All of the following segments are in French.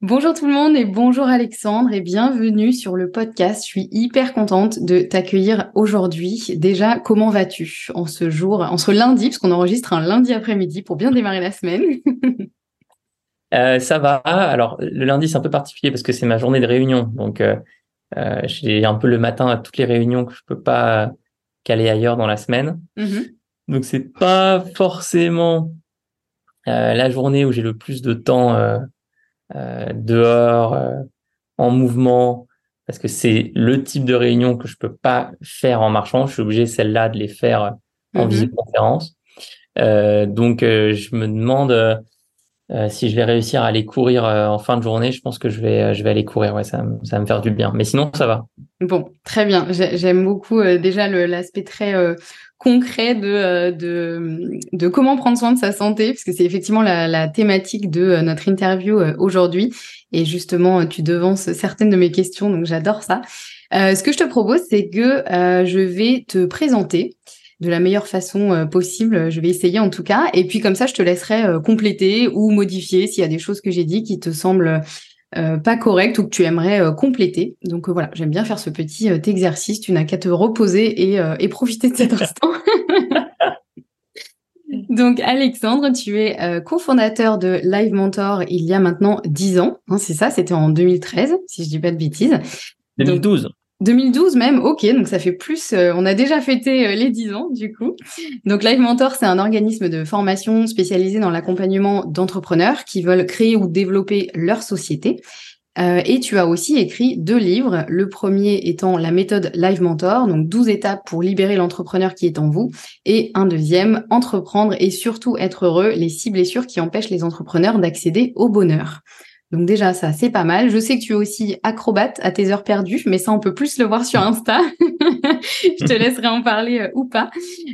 Bonjour tout le monde et bonjour Alexandre et bienvenue sur le podcast. Je suis hyper contente de t'accueillir aujourd'hui. Déjà, comment vas-tu en ce jour, en ce lundi, parce qu'on enregistre un lundi après-midi pour bien démarrer la semaine euh, Ça va. Alors, le lundi, c'est un peu particulier parce que c'est ma journée de réunion. Donc, euh, euh, j'ai un peu le matin à toutes les réunions que je peux pas caler ailleurs dans la semaine. Mm-hmm. Donc, c'est pas forcément la journée où j'ai le plus de temps dehors, euh, en mouvement, parce que c'est le type de réunion que je peux pas faire en marchant. Je suis obligé celle-là de les faire en mm visioconférence. Euh, donc, je me demande si je vais réussir à aller courir en fin de journée. Je pense que je vais, je vais aller courir. Ouais, ça, ça va me faire du bien. Mais sinon, ça va. Bon, très bien. J'aime beaucoup déjà l'aspect très concret de, euh, de, de, comment prendre soin de sa santé, parce que c'est effectivement la, la, thématique de euh, notre interview euh, aujourd'hui. Et justement, tu devances certaines de mes questions, donc j'adore ça. Euh, ce que je te propose, c'est que je vais te présenter de la meilleure façon possible. Je vais essayer en tout cas. Et puis comme ça, je te laisserai compléter ou modifier s'il y a des choses que j'ai dit qui te semblent euh, pas correct ou que tu aimerais euh, compléter. Donc euh, voilà, j'aime bien faire ce petit exercice. Tu n'as qu'à te reposer et, et, profiter de cet instant. Donc Alexandre, tu es cofondateur de Live Mentor il y a maintenant 10 ans. Hein, c'est ça, c'était en 2013, si je dis pas de bêtises. 2012. 2012 même, ok, donc ça fait plus, euh, on a déjà fêté euh, les 10 ans du coup. Donc Live Mentor, c'est un organisme de formation spécialisé dans l'accompagnement d'entrepreneurs qui veulent créer ou développer leur société. Euh, et tu as aussi écrit deux livres, le premier étant la méthode Live Mentor, donc 12 étapes pour libérer l'entrepreneur qui est en vous, et un deuxième, entreprendre et surtout être heureux, les six blessures qui empêchent les entrepreneurs d'accéder au bonheur. Donc déjà, ça, c'est pas mal. Je sais que tu es aussi acrobate à tes heures perdues, mais ça, on peut plus le voir sur Insta. je te laisserai en parler euh, ou pas.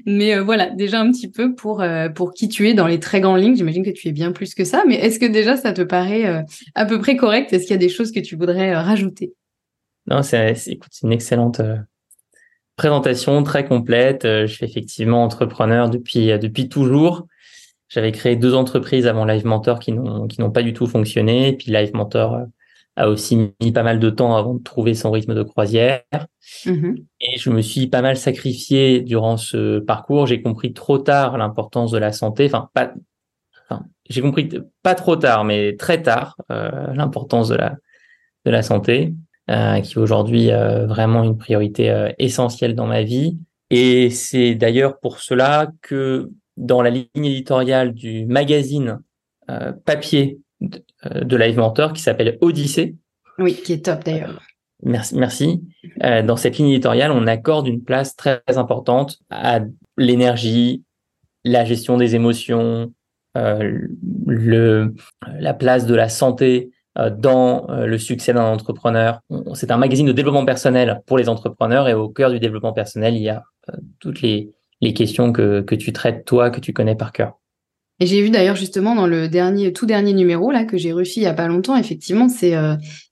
Mais euh, voilà, déjà un petit peu pour, euh, pour qui tu es dans les très grandes lignes. J'imagine que tu es bien plus que ça, mais est-ce que déjà, ça te paraît à peu près correct? Est-ce qu'il y a des choses que tu voudrais rajouter? Non, c'est, une excellente présentation, très complète. je suis effectivement entrepreneur depuis, depuis toujours. J'avais créé deux entreprises avant Live Mentor qui n'ont qui n'ont pas du tout fonctionné. puis Live Mentor euh, a aussi mis pas mal de temps avant de trouver son rythme de croisière. Mm-hmm. Et je me suis pas mal sacrifié durant ce parcours. J'ai compris trop tard l'importance de la santé. Enfin, pas. Enfin, j'ai compris pas trop tard, mais très tard euh, l'importance de la de la santé, euh, qui est aujourd'hui euh, vraiment une priorité essentielle dans ma vie. Et c'est d'ailleurs pour cela que dans la ligne éditoriale du magazine euh, papier de, euh, de, Live Mentor qui s'appelle Odyssée. Oui, qui est top d'ailleurs. Merci. merci. Euh, dans cette ligne éditoriale, on accorde une place très importante à l'énergie, la gestion des émotions, euh, le, la place de la santé euh, dans euh, le succès d'un entrepreneur. C'est un magazine de développement personnel pour les entrepreneurs et au cœur du développement personnel, il y a toutes les, les questions que, que tu traites toi, que tu connais par cœur. Et j'ai vu d'ailleurs justement dans le dernier, tout dernier numéro là que j'ai reçu il y a pas longtemps, effectivement, c'est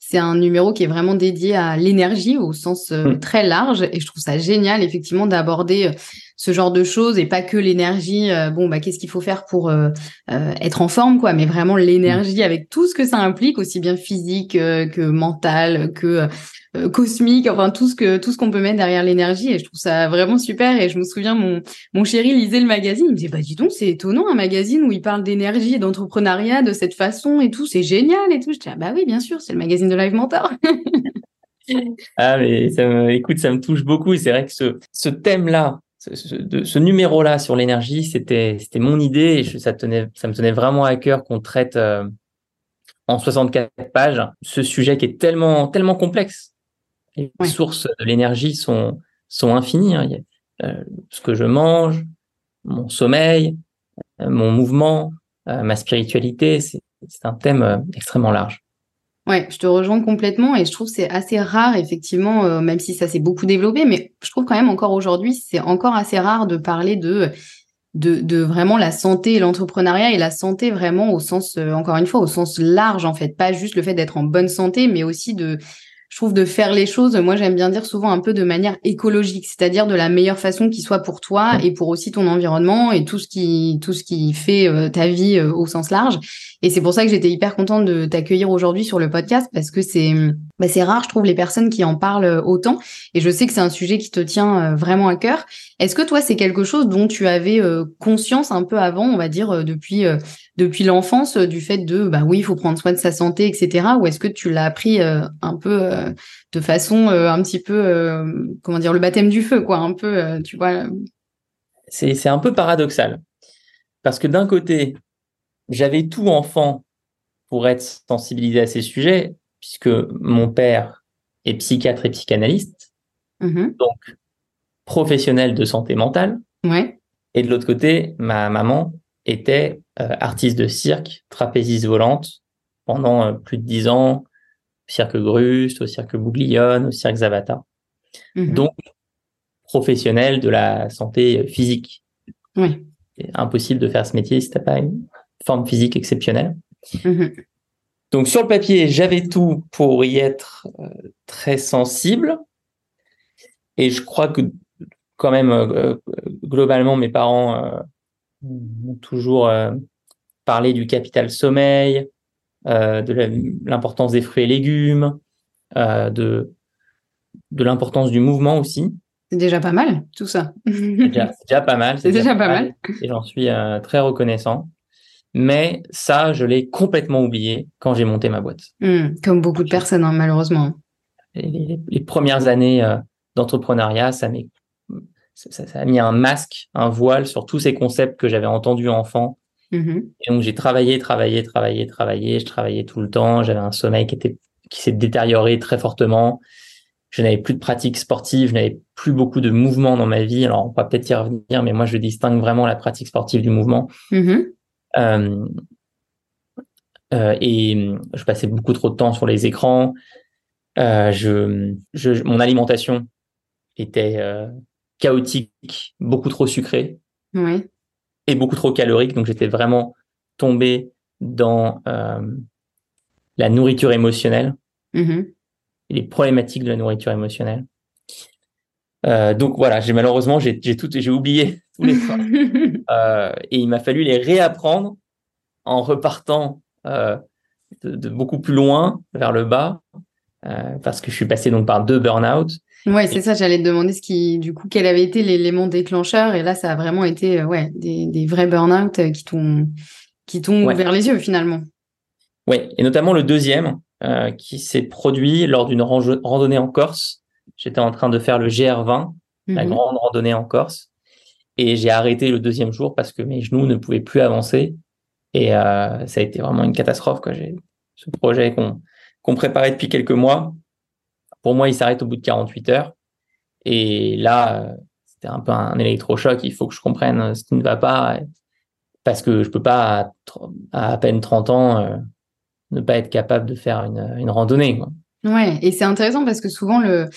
c'est un numéro qui est vraiment dédié à l'énergie au sens mmh. très large et je trouve ça génial effectivement d'aborder ce genre de choses et pas que l'énergie. Euh, bon, bah qu'est-ce qu'il faut faire pour euh, euh, être en forme, quoi, mais vraiment l'énergie mm. avec tout ce que ça implique, aussi bien physique que mental, que cosmique, enfin tout ce que tout ce qu'on peut mettre derrière l'énergie. Et je trouve ça vraiment super. Et je me souviens, mon mon chéri lisait le magazine, il me disait bah dis donc c'est étonnant un magazine où il parle d'énergie et d'entrepreneuriat de cette façon et tout, c'est génial et tout. Je dis ah, bah oui bien sûr, c'est le magazine de Live Mentor. ah mais ça me, écoute, ça me touche beaucoup. C'est vrai que ce ce thème là ce, ce numéro-là sur l'énergie, c'était c'était mon idée et ça tenait ça me tenait vraiment à cœur qu'on traite euh, en 64 pages ce sujet qui est tellement tellement complexe. Les sources de l'énergie sont sont infinies. Hein. Euh, ce que je mange, mon sommeil, euh, mon mouvement, ma spiritualité, c'est un thème extrêmement large. Ouais, je te rejoins complètement et je trouve c'est assez rare effectivement, euh, même si ça s'est beaucoup développé, mais je trouve quand même encore aujourd'hui c'est encore assez rare de parler de de, de vraiment la santé l'entrepreneuriat et la santé vraiment au sens euh, encore une fois au sens large en fait, pas juste le fait d'être en bonne santé, mais aussi de je trouve de faire les choses, moi j'aime bien dire souvent un peu de manière écologique, c'est-à-dire de la meilleure façon qui soit pour toi et pour aussi ton environnement et tout ce qui tout ce qui fait euh, ta vie au sens large. Et c'est pour ça que j'étais hyper contente de t'accueillir aujourd'hui sur le podcast parce que c'est bah, c'est rare, je trouve, les personnes qui en parlent autant. Et je sais que c'est un sujet qui te tient euh, vraiment à cœur. Est-ce que toi, c'est quelque chose dont tu avais conscience un peu avant, on va dire depuis depuis l'enfance, du fait de bah oui, il faut prendre soin de sa santé, etc. Ou est-ce que tu l'as appris un peu de façon euh, un petit peu, euh, comment dire, le baptême du feu, quoi, un peu, euh, tu vois? C'est un peu paradoxal. Parce que d'un côté, j'avais tout enfant pour être sensibilisé à ces sujets, puisque mon père est psychiatre et psychanalyste, mm-hmm. donc professionnel de santé mentale. Ouais. Et de l'autre côté, ma maman était artiste de cirque, trapéziste volante pendant plus de dix ans, cirque Grust, au cirque Bouglione, au cirque Zavata. Mhm. Donc, professionnel de la santé physique. Oui. C'est impossible de faire ce métier si t'as pas une forme physique exceptionnelle. Mhm. Donc, sur le papier, j'avais tout pour y être euh, très sensible. Et je crois que quand même, euh, globalement, mes parents euh, ont toujours parlé du capital sommeil, euh, de l'importance des fruits et légumes, euh, de, de l'importance du mouvement aussi. C'est déjà pas mal, tout ça. c'est déjà, pas mal. C'est déjà, pas mal. Et j'en suis euh, très reconnaissant. Mais ça, je l'ai complètement oublié quand j'ai monté ma boîte. Hmm, comme beaucoup de personnes, hein, malheureusement. Les, les, premières années d'entrepreneuriat, ça, ça, ça, a mis un masque, un voile sur tous ces concepts que j'avais entendus enfant Mm-hmm. Et donc j'ai travaillé, travaillé, travaillé, travaillé. Je travaillais tout le temps. J'avais un sommeil qui était qui s'est détérioré très fortement. Je n'avais plus de pratique sportive, je n'avais plus beaucoup de mouvement dans ma vie. Alors on va peut-être y revenir, mais moi je distingue vraiment la pratique sportive du mouvement. Mm-hmm. Euh, euh, et je passais beaucoup trop de temps sur les écrans. Euh, je, je, mon alimentation était chaotique, beaucoup trop sucrée. Oui et beaucoup trop calorique. Donc j'étais vraiment tombé dans la nourriture émotionnelle mm-hmm. et les problématiques de la nourriture émotionnelle. Euh, donc voilà, j'ai malheureusement j'ai tout j'ai oublié tous les fois euh, et il m'a fallu les réapprendre en repartant euh, de, de, beaucoup plus loin vers le bas euh, parce que je suis passé donc par deux burn-out Ouais, c'est ça, j'allais te demander ce qui, du coup, quel avait été l'élément déclencheur. Et là, ça a vraiment été, euh, ouais, des, des vrais burn-out qui t'ont, qui t'ont ouvert les yeux finalement. Oui, et notamment le deuxième, euh, qui s'est produit lors d'une randonnée en Corse. J'étais en train de faire le GR20, la mhm. grande randonnée en Corse. Et j'ai arrêté le deuxième jour parce que mes genoux ne pouvaient plus avancer. Et euh, ça a été vraiment une catastrophe. Quoi. Ce projet qu'on préparait depuis quelques mois pour moi, il s'arrête au bout de 48 heures. Et là, c'était un peu un électrochoc. Il faut que je comprenne ce qui ne va pas parce que je peux pas à, à, peine 30 ans ne pas être capable de faire une, une randonnée. Quoi. Ouais, et c'est intéressant parce que souvent le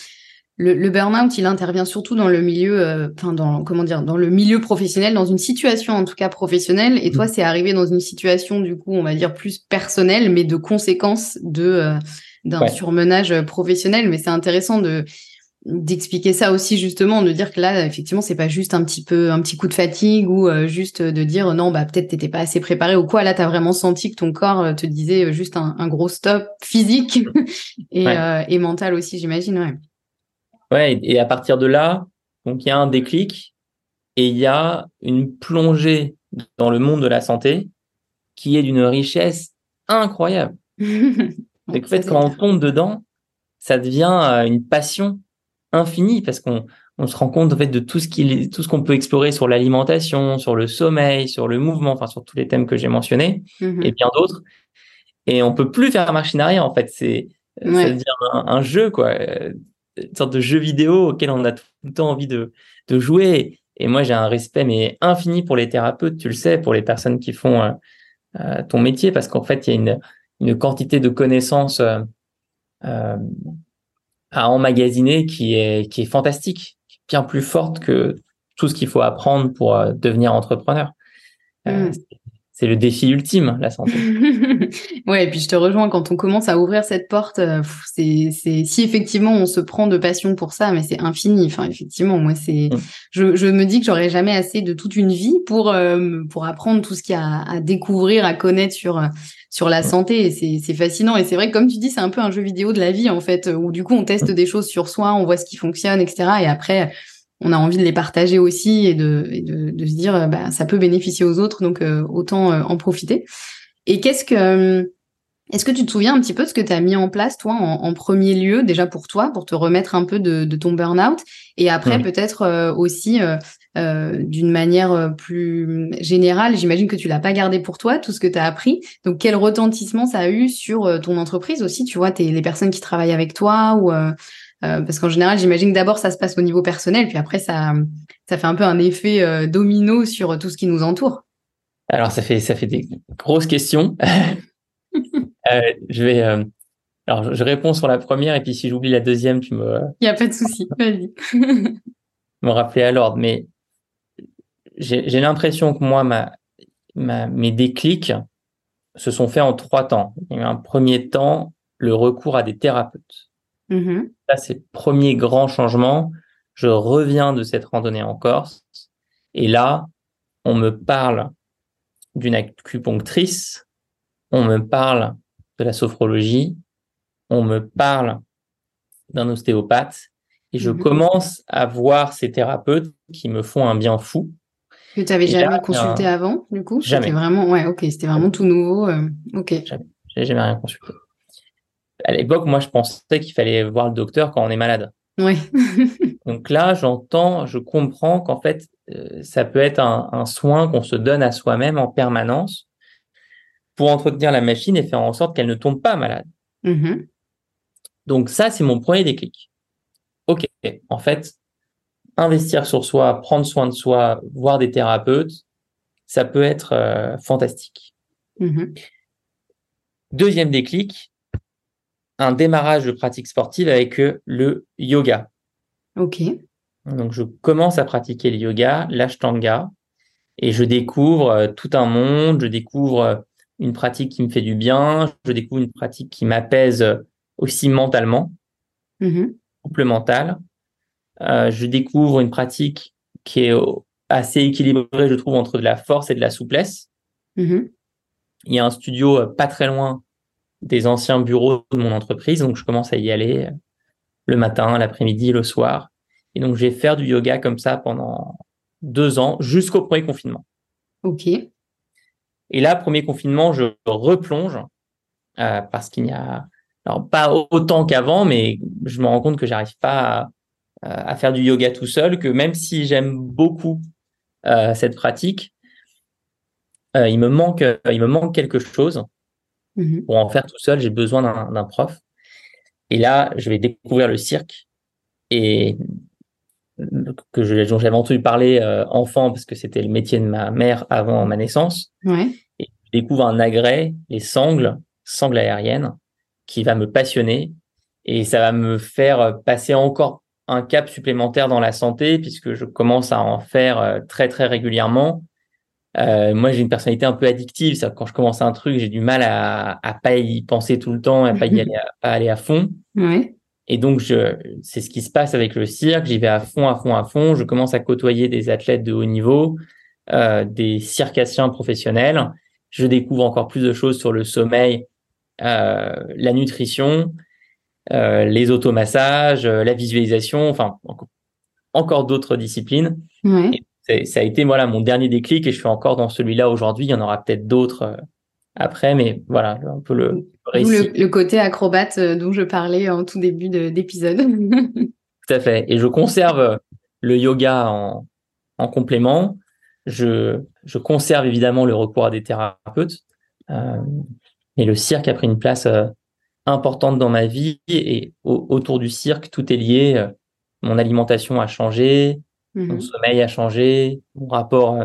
le, le burn-out, il intervient surtout dans le milieu, euh, enfin dans comment dire, dans le milieu professionnel, dans une situation en tout cas professionnelle. Et toi, mmh. c'est arrivé dans une situation du coup, on va dire plus personnelle, mais de conséquences de euh, d'un surmenage professionnel. Mais c'est intéressant de d'expliquer ça aussi justement, de dire que là, effectivement, c'est pas juste un petit peu un petit coup de fatigue ou euh, juste de dire non, bah peut-être t'étais pas assez préparé ou quoi. Là, t'as vraiment senti que ton corps te disait juste un, un gros stop physique et, et mental aussi, j'imagine. Ouais. Ouais, et à partir de là, donc il y a un déclic et il y a une plongée dans le monde de la santé qui est d'une richesse incroyable. en fait, quand on tombe dedans, ça devient euh, une passion infinie parce qu'on on se rend compte en fait de tout ce qui tout ce qu'on peut explorer sur l'alimentation, sur le sommeil, sur le mouvement, enfin sur tous les thèmes que j'ai mentionnés mmh et bien d'autres. Et on peut plus faire machine arrière en fait. C'est ça devient un, un, jeu quoi une sorte de jeu vidéo auquel on a tout le temps envie de, de jouer. Et moi, j'ai un respect mais infini pour les thérapeutes, tu le sais, pour les personnes qui font euh, euh ton métier, parce qu'en fait, il y a une, une quantité de connaissances euh, à emmagasiner qui est, qui est fantastique, bien plus forte que tout ce qu'il faut apprendre pour devenir entrepreneur. Mmh c'est le défi ultime, la santé. ouais, et puis je te rejoins quand on commence à ouvrir cette porte, euh, c'est, c'est, si effectivement on se prend de passion pour ça, mais c'est infini. Enfin, effectivement, moi, c'est, mm. je, je me dis que j'aurais jamais assez de toute une vie pour, euh, pour apprendre tout ce qu'il y a à, découvrir, à connaître sur, sur la mm. santé. Et c'est, c'est fascinant. Et c'est vrai que, comme tu dis, c'est un peu un jeu vidéo de la vie, en fait, où du coup, on teste mm. des choses sur soi, on voit ce qui fonctionne, etc. Et après, on a envie de les partager aussi et de, de, se dire bah, ça peut bénéficier aux autres, donc euh, autant euh, en profiter. Et qu'est-ce que est-ce que tu te souviens un petit peu de ce que tu as mis en place, toi, en, premier lieu, déjà pour toi, pour te remettre un peu de, ton burn-out, et après peut-être euh, aussi d'une manière plus générale, j'imagine que tu l'as pas gardé pour toi, tout ce que tu as appris. Donc quel retentissement ça a eu sur ton entreprise aussi, tu vois, es, les personnes qui travaillent avec toi ou euh, parce qu'en général, j'imagine que d'abord ça se passe au niveau personnel, puis après ça, ça fait un peu un effet euh, domino sur tout ce qui nous entoure. Alors ça fait ça fait des grosses questions. euh, je vais alors je réponds sur la première et puis si j'oublie la deuxième, tu me. Il y a pas de souci, vas-y. me rappeler à l'ordre, mais j'ai l'impression que moi ma, ma mes déclics se sont faits en trois temps. Il y a eu un premier temps le recours à des thérapeutes. Mmh Ça, c'est le premier grand changement. Je reviens de cette randonnée en Corse et là, on me parle d'une acupunctrice, on me parle de la sophrologie, on me parle d'un ostéopathe et je mmh commence à voir ces thérapeutes qui me font un bien fou. Que tu n'avais jamais consulté avant, du coup? Jamais. C'était vraiment, ouais, ok, c'était vraiment tout nouveau. Euh, ok. Jamais. J'avais jamais rien consulté à l'époque, moi, je pensais qu'il fallait voir le docteur quand on est malade. Oui. Donc là, j'entends, je comprends qu'en fait, euh, ça peut être un, soin qu'on se donne à soi-même en permanence pour entretenir la machine et faire en sorte qu'elle ne tombe pas malade. Mm-hmm. Donc ça, c'est mon premier déclic. Ok, en fait, investir sur soi, prendre soin de soi, voir des thérapeutes, ça peut être euh, fantastique. Mm-hmm. Deuxième déclic, un démarrage de pratique sportive avec euh, le yoga. Ok. Donc, je commence à pratiquer le yoga, l'ashtanga, et je découvre euh, tout un monde, je découvre euh, une pratique qui me fait du bien, je découvre une pratique qui m'apaise aussi mentalement, mmh couple mental. je découvre une pratique qui est assez équilibrée, je trouve, entre de la force et de la souplesse. Mmh Il y a un studio pas très loin des anciens bureaux de mon entreprise. Donc, je commence à y aller le matin, l'après-midi, le soir. Et donc, je vais faire du yoga comme ça pendant deux ans jusqu'au premier confinement. OK. Et là, premier confinement, je replonge euh, parce qu'il n'y a alors pas autant qu'avant, mais je me rends compte que j'arrive pas à, à, faire du yoga tout seul, que même si j'aime beaucoup euh, cette pratique, euh, il me manque, il me manque quelque chose. Mmh pour en faire tout seul, j'ai besoin d'un prof. Et là, je vais découvrir le cirque et que je, dont j'avais entendu parler euh, enfant parce que c'était le métier de ma mère avant ma naissance. Ouais. Et je découvre un agrès, les sangles, sangles aériennes, qui va me passionner et ça va me faire passer encore un cap supplémentaire dans la santé puisque je commence à en faire euh, très très régulièrement. Euh, moi, j'ai une personnalité un peu addictive. Ça, quand je commence un truc, j'ai du mal à, à pas y penser tout le temps, à pas y aller, à, pas aller à fond. Ouais. Et donc, je, c'est ce qui se passe avec le cirque. J'y vais à fond, à fond, à fond. Je commence à côtoyer des athlètes de haut niveau, euh, des circassiens professionnels. Je découvre encore plus de choses sur le sommeil, euh, la nutrition, euh, les automassages, euh, la visualisation, enfin encore, encore d'autres disciplines. Ouais. Et ça a été voilà mon dernier déclic et je suis encore dans celui-là aujourd'hui. Il y en aura peut-être d'autres euh, après, mais voilà un peu le, D'où le, le, côté acrobate euh, dont je parlais en tout début d'épisode. tout à fait. Et je conserve le yoga en, en complément. Je, je conserve évidemment le recours à des thérapeutes. Euh, mais le cirque a pris une place euh, importante dans ma vie et au, autour du cirque, tout est lié. Euh, mon alimentation a changé, mmh. mon sommeil a changé, mon rapport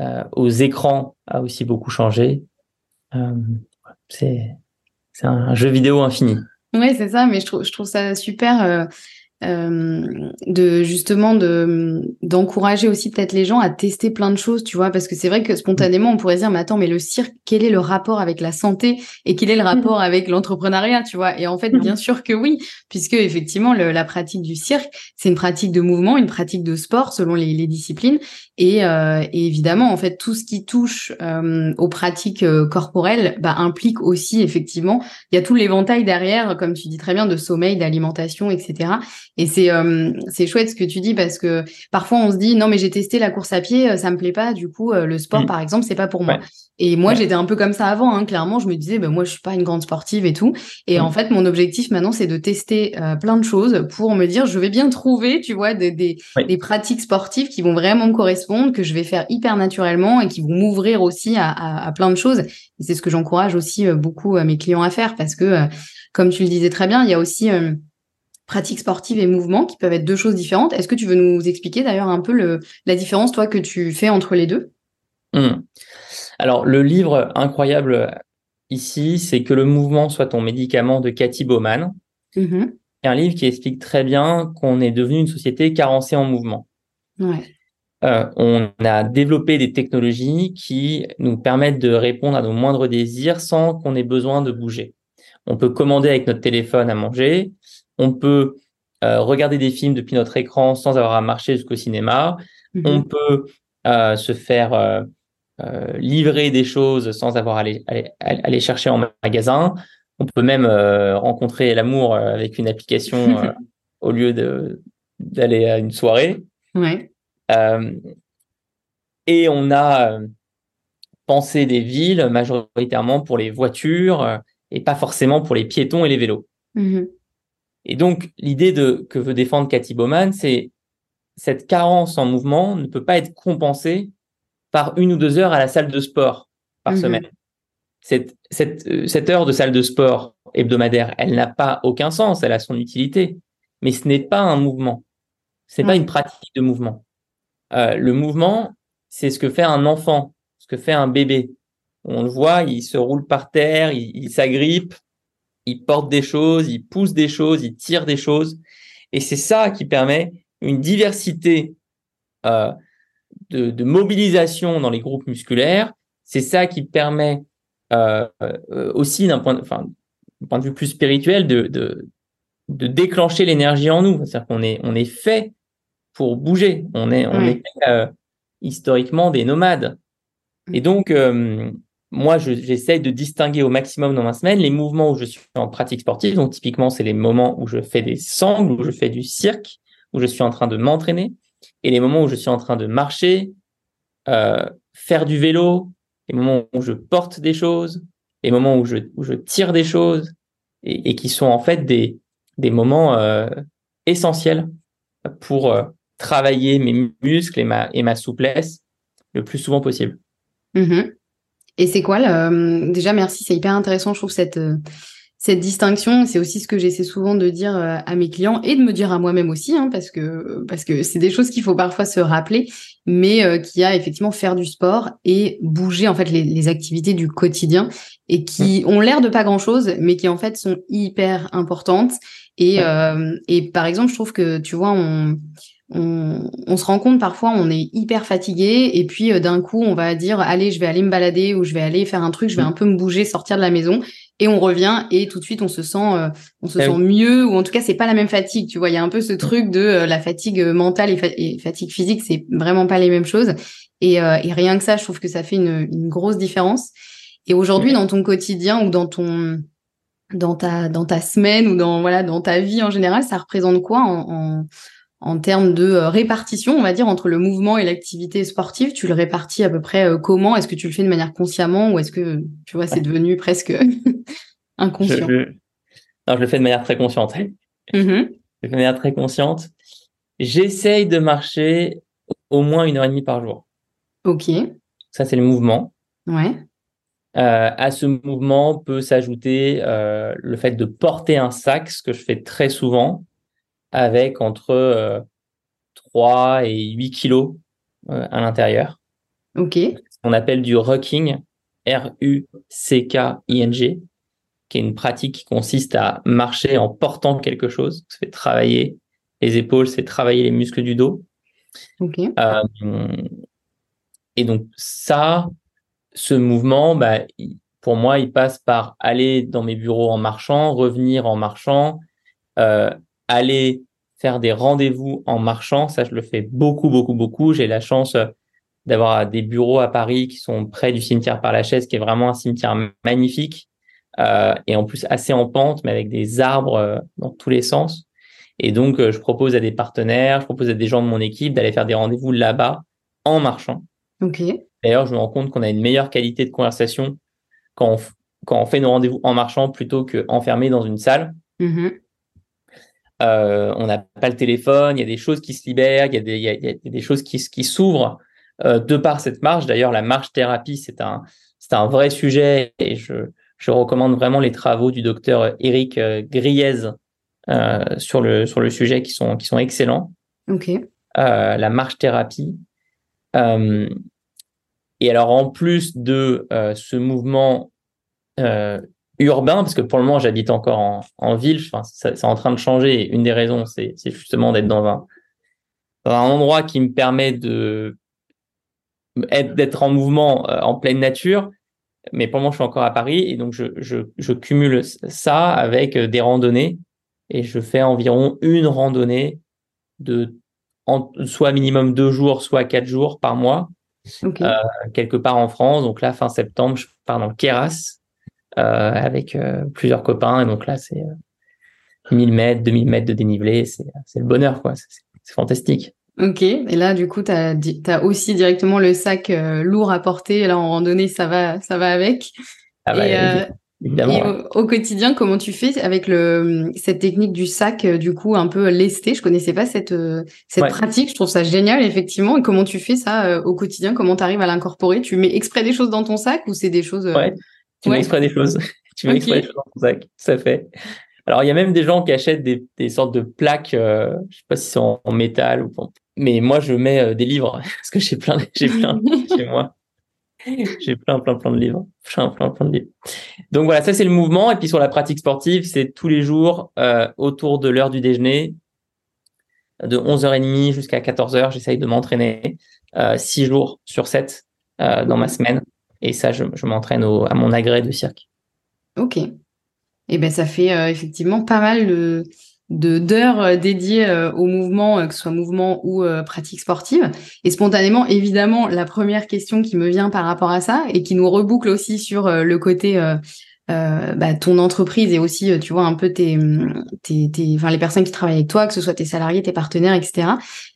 euh, aux écrans a aussi beaucoup changé. c'est c'est un jeu vidéo infini. Oui, c'est ça, mais je trouve, je trouve ça super euh, de justement de d'encourager aussi peut-être les gens à tester plein de choses, tu vois, parce que c'est vrai que spontanément on pourrait dire, mais attends, mais le cirque, quel est le rapport avec la santé et quel est le rapport avec l'entrepreneuriat, tu vois? Et en fait, bien sûr que oui, puisque effectivement le, la pratique du cirque, c'est une pratique de mouvement, une pratique de sport selon les, les disciplines, et, euh, et, évidemment en fait tout ce qui touche euh, aux pratiques euh, corporelles bah, implique aussi effectivement, il y a tout l'éventail derrière, comme tu dis très bien, de sommeil, d'alimentation, etc. Et c'est euh, c'est chouette ce que tu dis parce que parfois on se dit non mais j'ai testé la course à pied, ça me plaît pas, du coup euh, le sport mmh. par exemple c'est pas pour moi. Et moi Ouais. j'étais un peu comme ça avant, hein, clairement je me disais ben moi je suis pas une grande sportive et tout. Et Mmh. en fait mon objectif maintenant c'est de tester euh, plein de choses pour me dire je vais bien trouver tu vois des des, Oui. des pratiques sportives qui vont vraiment me correspondre, que je vais faire hyper naturellement et qui vont m'ouvrir aussi à, à, à plein de choses. Et c'est ce que j'encourage aussi euh, beaucoup à mes clients à faire parce que euh, comme tu le disais très bien, il y a aussi euh, pratique sportive et mouvement qui peuvent être deux choses différentes. Est-ce que tu veux nous expliquer d'ailleurs un peu le, la différence, toi, que tu fais entre les deux? Mmh. Alors, le livre incroyable ici, c'est que le mouvement soit ton médicament de Cathy Bowman. Mmh. C'est un livre qui explique très bien qu'on est devenu une société carencée en mouvement. Ouais. Euh, on a développé des technologies qui nous permettent de répondre à nos moindres désirs sans qu'on ait besoin de bouger. On peut commander avec notre téléphone à manger, on peut euh, regarder des films depuis notre écran sans avoir à marcher jusqu'au cinéma, Mmh. on peut euh, se faire euh, livrer des choses sans avoir à aller, aller, aller chercher en magasin. On peut même euh, rencontrer l'amour euh, avec une application euh, au lieu de d'aller à une soirée. Ouais. Et on a pensé des villes majoritairement pour les voitures et pas forcément pour les piétons et les vélos. Mmh. Et donc, l'idée de, que veut défendre Cathy Bowman, c'est cette carence en mouvement ne peut pas être compensée par une ou deux heures à la salle de sport par Mhm. semaine. Cette, cette, euh, cette heure de salle de sport hebdomadaire, elle n'a pas aucun sens, elle a son utilité, mais ce n'est pas un mouvement. Ce n'est pas une pratique de mouvement. Euh, le mouvement, c'est ce que fait un enfant, ce que fait un bébé. On le voit, il se roule par terre, il, il s'agrippe, il porte des choses, il pousse des choses, il tire des choses. Et c'est ça qui permet une diversité euh, de, de mobilisation dans les groupes musculaires. C'est ça qui permet euh, euh, aussi d'un point, de, enfin, d'un point de vue plus spirituel de, de, de déclencher l'énergie en nous. C'est-à-dire qu'on est, on est fait pour bouger. On est, on est euh, historiquement des nomades. Et donc, euh, moi, je- j'essaye de distinguer au maximum dans ma semaine les mouvements où je suis en pratique sportive. Donc, typiquement, c'est les moments où je fais des sangles, où je fais du cirque, où je suis en train de m'entraîner, et les moments où je suis en train de marcher, euh, faire du vélo, les moments où je porte des choses, les moments où je, tire des choses, et, qui sont en fait des, moments euh, essentiels pour euh, travailler mes muscles et ma, souplesse le plus souvent possible. Mhm. Et c'est quoi. Déjà, merci, c'est hyper intéressant, je trouve, cette, cette distinction, c'est aussi ce que j'essaie souvent de dire euh, à mes clients et de me dire à moi-même aussi, hein, parce que parce que c'est des choses qu'il faut parfois se rappeler, mais euh, qui a effectivement faire du sport et bouger en fait les, les activités du quotidien et qui ont l'air de pas grand-chose, mais qui en fait sont hyper importantes. Et euh, et par exemple, je trouve que tu vois, on on, on, se rend compte parfois on est hyper fatigué et puis euh, d'un coup on va dire allez je vais aller me balader ou je vais aller faire un truc je vais un peu me bouger sortir de la maison et on revient et tout de suite on se sent euh, on se ah sent mieux ou en tout cas c'est pas la même fatigue tu vois. Il y a un peu ce truc de euh, la fatigue mentale et, fatigue physique c'est vraiment pas les mêmes choses. Et, euh, et, rien que ça je trouve que ça fait une, une grosse différence. Et aujourd'hui dans ton quotidien ou dans ton dans ta dans ta semaine ou dans voilà dans ta vie en général ça représente quoi en, en en termes de euh, répartition, on va dire, entre le mouvement et l'activité sportive, tu le répartis à peu près euh, comment? Est-ce que tu le fais de manière consciemment ou est-ce que, tu vois, c'est devenu presque inconscient? je, Non, je le fais de manière très consciente. Fais de manière très consciente. J'essaye de marcher au moins une heure et demie par jour. Ok. Ça, c'est le mouvement. Ouais. Euh, à ce mouvement peut s'ajouter euh, le fait de porter un sac, ce que je fais très souvent avec entre 3 euh, et 8 kilos euh, à l'intérieur. Ok. On appelle du rucking, R-U-C-K-I-N-G, qui est une pratique qui consiste à marcher en portant quelque chose. Ça fait travailler les épaules, c'est travailler les muscles du dos. Ok. Euh, et donc ça, ce mouvement, bah, pour moi, il passe par aller dans mes bureaux en marchant, revenir en marchant, euh, aller faire des rendez-vous en marchant. Ça, je le fais beaucoup, beaucoup, beaucoup. J'ai la chance euh, d'avoir des bureaux à Paris qui sont près du cimetière par la chaise, qui est vraiment un cimetière magnifique euh, et en plus assez en pente, mais avec des arbres euh, dans tous les sens. Et donc, je propose à des partenaires, je propose à des gens de mon équipe d'aller faire des rendez-vous là-bas en marchant. Ok. D'ailleurs, je me rends compte qu'on a une meilleure qualité de conversation quand on, quand on fait nos rendez-vous en marchant plutôt qu'enfermé dans une salle. Mmh euh, on n'a pas le téléphone, il y a des choses qui se libèrent, il y a des, il y a, des choses qui, qui s'ouvrent euh, de par cette marche. D'ailleurs, la marche thérapie, c'est un, c'est un vrai sujet et je, je recommande vraiment les travaux du docteur Eric euh, Griez euh, sur le sur le sujet qui sont qui sont excellents. Ok. La marche thérapie. Et alors en plus de ce mouvement urbain, parce que pour le moment j'habite encore en, en ville, enfin, c'est en train de changer. Et une des raisons, c'est justement d'être dans un, dans un endroit qui me permet de d'être en mouvement euh, en pleine nature. Mais pour le moment, je suis encore à Paris et donc je, je, je cumule ça avec euh, des randonnées et je fais environ une randonnée de en, soit minimum deux jours, soit quatre jours par mois, okay. euh, quelque part en France. Donc là, fin septembre, je pars dans le Keras avec euh, plusieurs copains. Et donc là, c'est 1000 euh, mètres, 2000 mètres de dénivelé. C'est le bonheur, quoi. C'est fantastique. Ok, et là du coup tu as, as, aussi directement le sac lourd à porter, et là en randonnée ça va ça va avec. Ah bah, et, euh, et au, au, quotidien comment tu fais avec le cette technique du sac du coup un peu lesté? Je connaissais pas cette cette ouais. pratique, je trouve ça génial effectivement. Et comment tu fais ça au quotidien? Comment tu arrives à l'incorporer? Tu mets exprès des choses dans ton sac ou c'est des choses ouais. Tu ouais. mets exprès des choses. tu mets okay. exprès des choses dans ton sac. Ça fait. Alors, il y a même des gens qui achètent des, des sortes de plaques, euh, je sais pas si c'est en, en, métal ou pas. Mais moi, je mets euh, des livres parce que j'ai plein, j'ai plein chez moi. J'ai plein, plein, plein de livres. Plein, plein, plein de livres. Donc voilà, ça c'est le mouvement. Et puis sur la pratique sportive, c'est tous les jours euh, autour de l'heure du déjeuner, de 11h30 jusqu'à 14h. J'essaye de m'entraîner euh, 6 jours sur 7 euh, dans ma semaine. Et ça, je, m'entraîne à mon agrès de cirque. Ok. Et eh ben ça fait euh, effectivement pas mal de d'heures euh, dédiées euh, au mouvement, que ce soit mouvement ou pratique sportive. Et spontanément, évidemment, la première question qui me vient par rapport à ça et qui nous reboucle aussi sur le côté bah, ton entreprise et aussi, tu vois, un peu tes, tes, tes, enfin, les personnes qui travaillent avec toi, que ce soit tes salariés, tes partenaires, etc.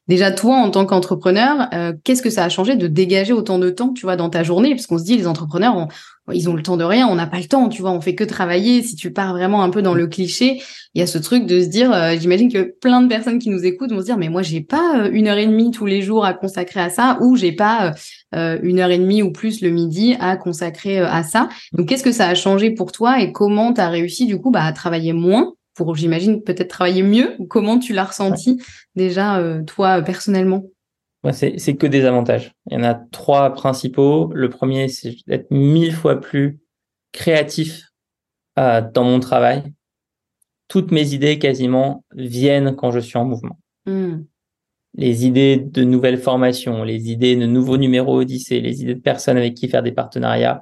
Déjà, toi, en tant qu'entrepreneur, qu'est-ce que ça a changé de dégager autant de temps, tu vois, dans ta journée? Parce qu'on se dit, les entrepreneurs, ils ont le temps de rien, on n'a pas le temps, tu vois, on fait que travailler. Si tu pars vraiment un peu dans le cliché, il y a ce truc de se dire, euh, j'imagine que plein de personnes qui nous écoutent vont se dire, mais moi j'ai pas euh, une heure et demie tous les jours à consacrer à ça, ou j'ai pas euh, une heure et demie ou plus le midi à consacrer à ça. Donc qu'est-ce que ça a changé pour toi et comment tu as réussi du coup bah, à travailler moins pour, j'imagine, peut-être travailler mieux Comment tu l'as ressenti déjà toi personnellement? C'est que des avantages. Il y en a trois principaux. Le premier, c'est d'être mille fois plus créatif euh, dans mon travail. Toutes mes idées quasiment viennent quand je suis en mouvement. Hmm. Les idées de nouvelles formations, les idées de nouveaux numéros Odyssée, les idées de personnes avec qui faire des partenariats,